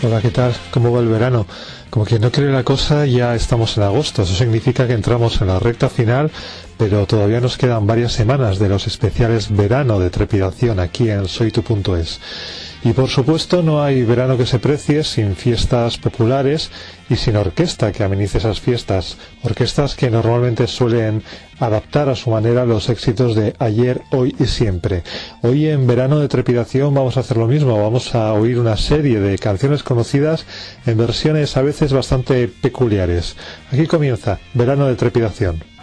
Hola, ¿qué tal? ¿Cómo va el verano? Como quien no quiere la cosa, ya estamos en agosto. Eso significa que entramos en la recta final, pero todavía nos quedan varias semanas de los especiales verano de trepidación aquí en soytu.es. Y por supuesto no hay verano que se precie sin fiestas populares y sin orquesta que amenice esas fiestas. Orquestas que normalmente suelen adaptar a su manera los éxitos de ayer, hoy y siempre. Hoy en verano de trepidación vamos a hacer lo mismo. Vamos a oír una serie de canciones conocidas en versiones a veces bastante peculiares. Aquí comienza Verano de trepidación.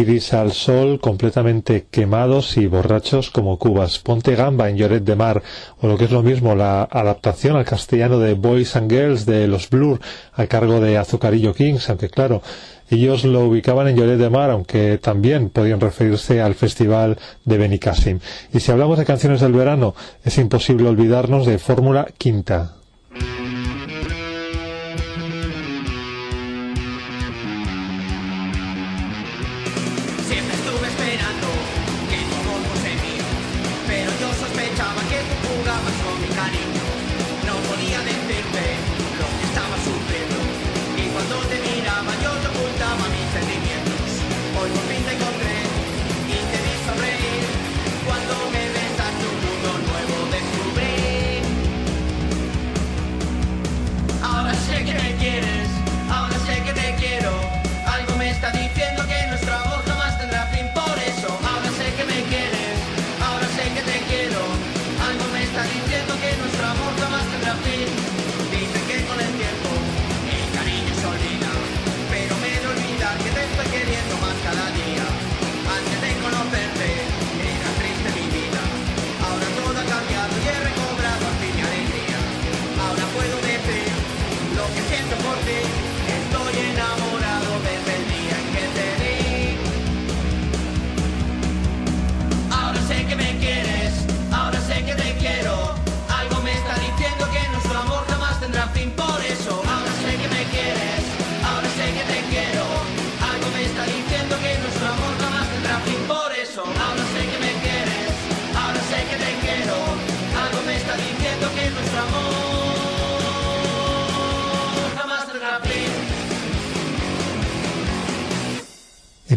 Guiris al sol, completamente quemados y borrachos como cubas. Ponte gamba en Lloret de Mar, o lo que es lo mismo, la adaptación al castellano de Boys and Girls de los Blur a cargo de Azucarillo Kings, aunque claro, ellos lo ubicaban en Lloret de Mar, aunque también podían referirse al festival de Benicassim. Y si hablamos de canciones del verano, es imposible olvidarnos de Fórmula Quinta.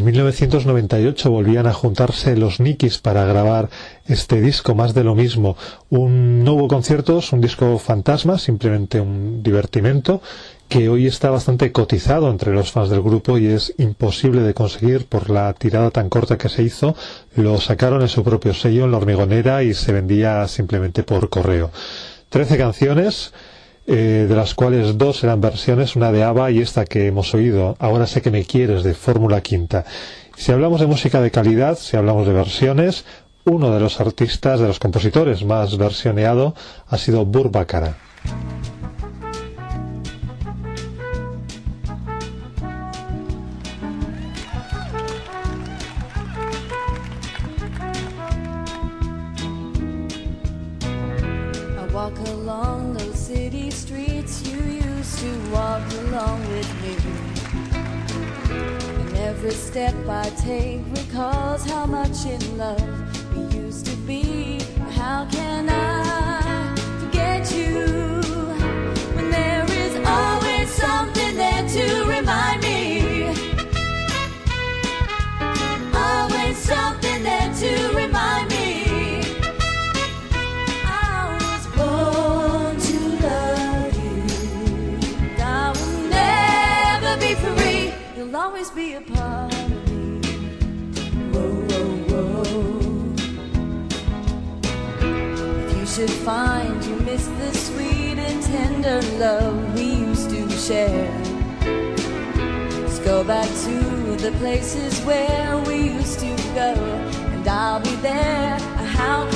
En 1998 volvían a juntarse los Nikis para grabar este disco, más de lo mismo. Un, no hubo conciertos, un disco fantasma, simplemente un divertimento, que hoy está bastante cotizado entre los fans del grupo y es imposible de conseguir por la tirada tan corta que se hizo. Lo sacaron en su propio sello en la hormigonera y se vendía simplemente por correo. Trece canciones, eh, de las cuales dos eran versiones, una de ABBA y esta que hemos oído, Ahora sé que me quieres, de Fórmula Quinta. Si hablamos de música de calidad, si hablamos de versiones, uno de los artistas, de los compositores más versioneado ha sido Burbacara. Step I take recalls how much in love we used to be. How can I You find you miss the sweet and tender love we used to share, Let's go back to the places where we used to go, and I'll be there. How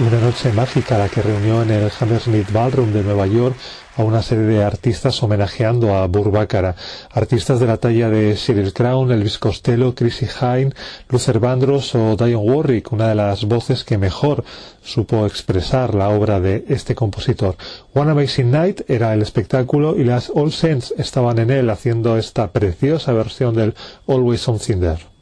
una noche mágica la que reunió en el Hammersmith Ballroom de Nueva York a una serie de artistas homenajeando a Burbácara. Artistas de la talla de Cyril Crown, Elvis Costello, Chrissy Hine, Luther Vandross o Dion Warwick, una de las voces que mejor supo expresar la obra de este compositor. One Amazing Night era el espectáculo y las All Saints estaban en él haciendo esta preciosa versión del Always Something There.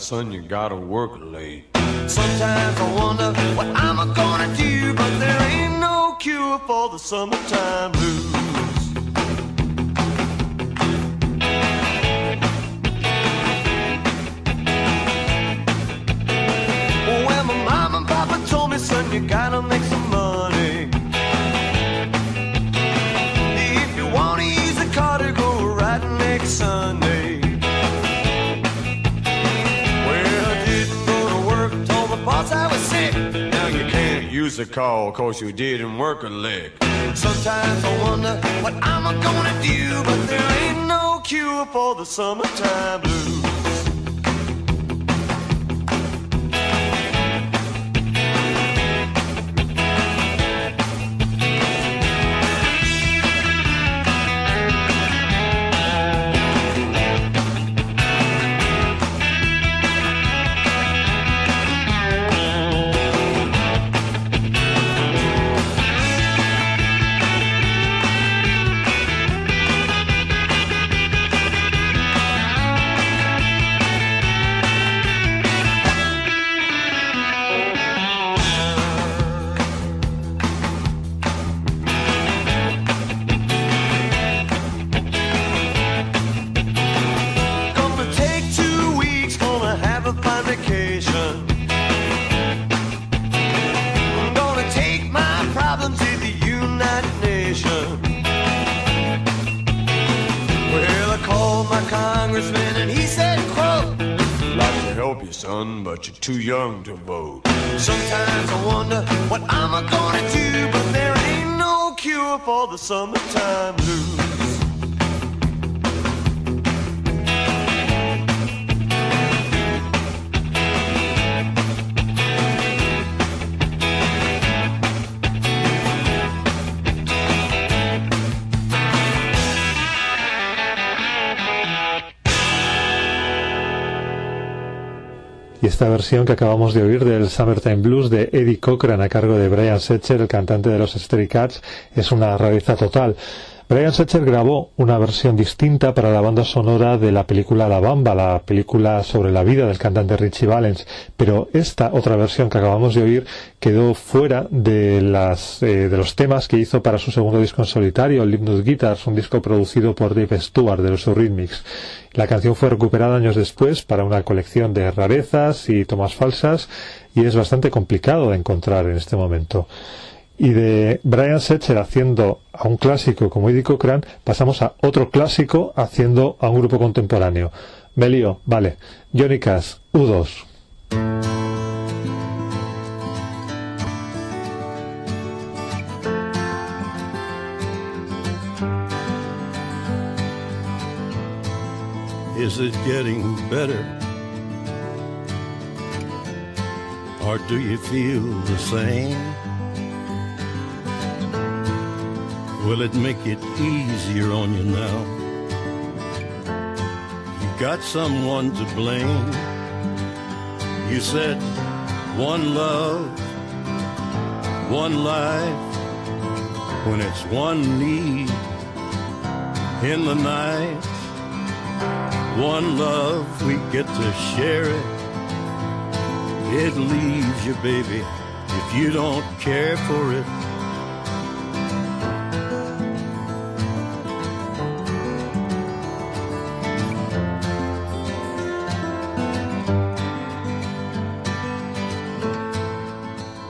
Son, you gotta work late. Sometimes I wonder what I'm gonna do, but there ain't no cure for the summertime blues. Use the call cause you didn't work a lick. Sometimes I wonder what I'm gonna do, but there ain't no cure for the summertime blues. But you're too young to vote. Sometimes I wonder what I'm gonna do, but there ain't no cure for the summertime blues. Esta versión que acabamos de oír del Summertime Blues de Eddie Cochran a cargo de Brian Setcher, el cantante de los Stray Cats, es una rareza total. Brian Setcher grabó una versión distinta para la banda sonora de la película La Bamba, la película sobre la vida del cantante Richie Valens, pero esta otra versión que acabamos de oír quedó fuera de, las, eh, de los temas que hizo para su segundo disco en solitario, Limnus Guitars, un disco producido por Dave Stewart de los Eurythmics. La canción fue recuperada años después para una colección de rarezas y tomas falsas y es bastante complicado de encontrar en este momento. Y de Brian Setcher haciendo a un clásico como Eddie Cochran, pasamos a otro clásico haciendo a un grupo contemporáneo. Melio, vale. Johnny Cash, U2. Is it getting better? Or do you feel the same? Will it make it easier on you now? You got someone to blame. You said one love, one life, when it's one need in the night. One love, we get to share it. It leaves you, baby, if you don't care for it.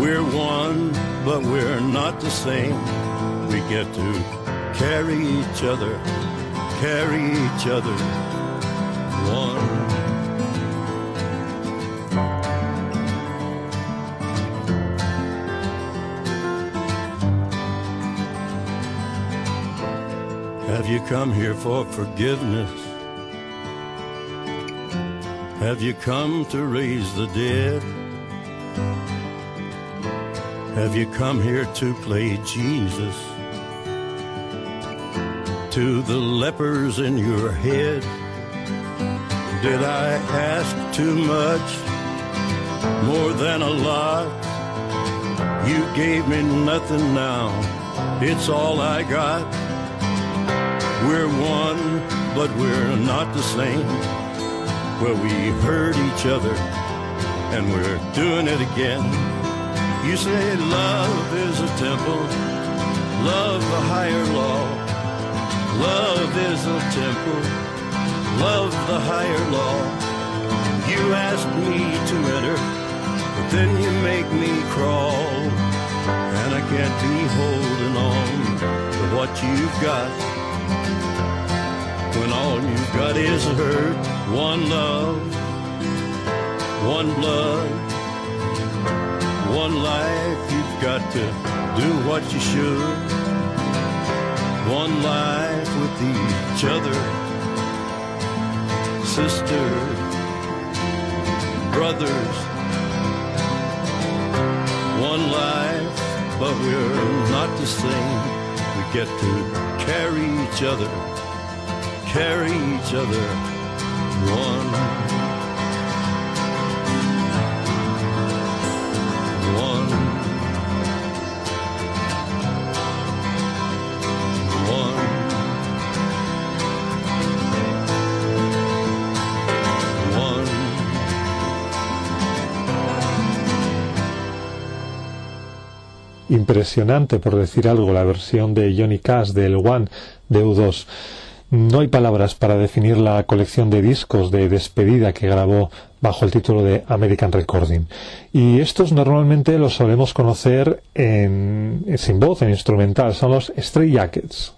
We're one, but we're not the same. We get to carry each other, carry each other one. Have you come here for forgiveness? Have you come to raise the dead? Have you come here to play Jesus? To the lepers in your head? Did I ask too much? More than a lot? You gave me nothing now. It's all I got. We're one, but we're not the same. Well, we hurt each other, and we're doing it again. You say love is a temple, love a higher law. Love is a temple, love the higher law. You ask me to enter, but then you make me crawl. And I can't be holding on to what you've got when all you've got is hurt. One love, one blood, one life. You've got to do what you should. One life with each other, sisters, brothers. One life, but we're not the same. We get to carry each other carry each other. One. Impresionante, por decir algo, la versión de Johnny Cash del One de U2. No hay palabras para definir la colección de discos de despedida que grabó bajo el título de American Recording. Y estos normalmente los solemos conocer en, sin voz, en instrumental, son los Stray Jackets.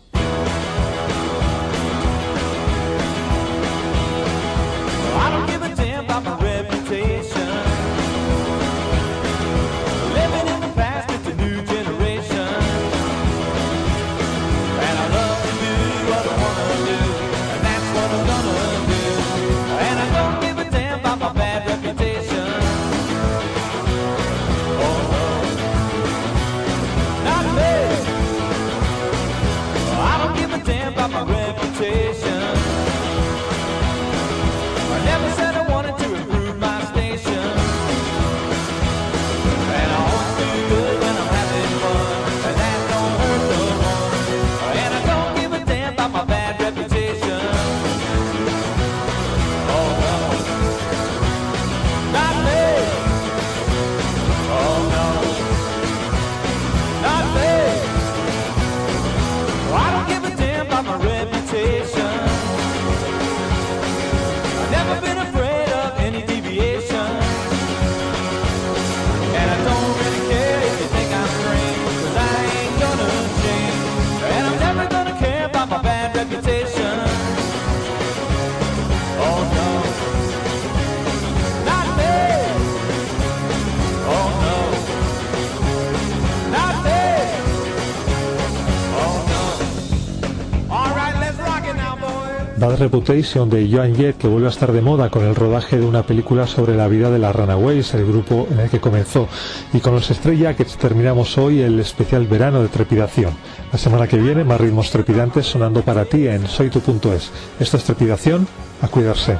Reputation de Joan Jett que vuelve a estar de moda con el rodaje de una película sobre la vida de las Runaways, el grupo en el que comenzó. Y con los Stray Jackets terminamos hoy el especial verano de trepidación. La semana que viene más ritmos trepidantes sonando para ti en soytu.es. Esto es trepidación, a cuidarse.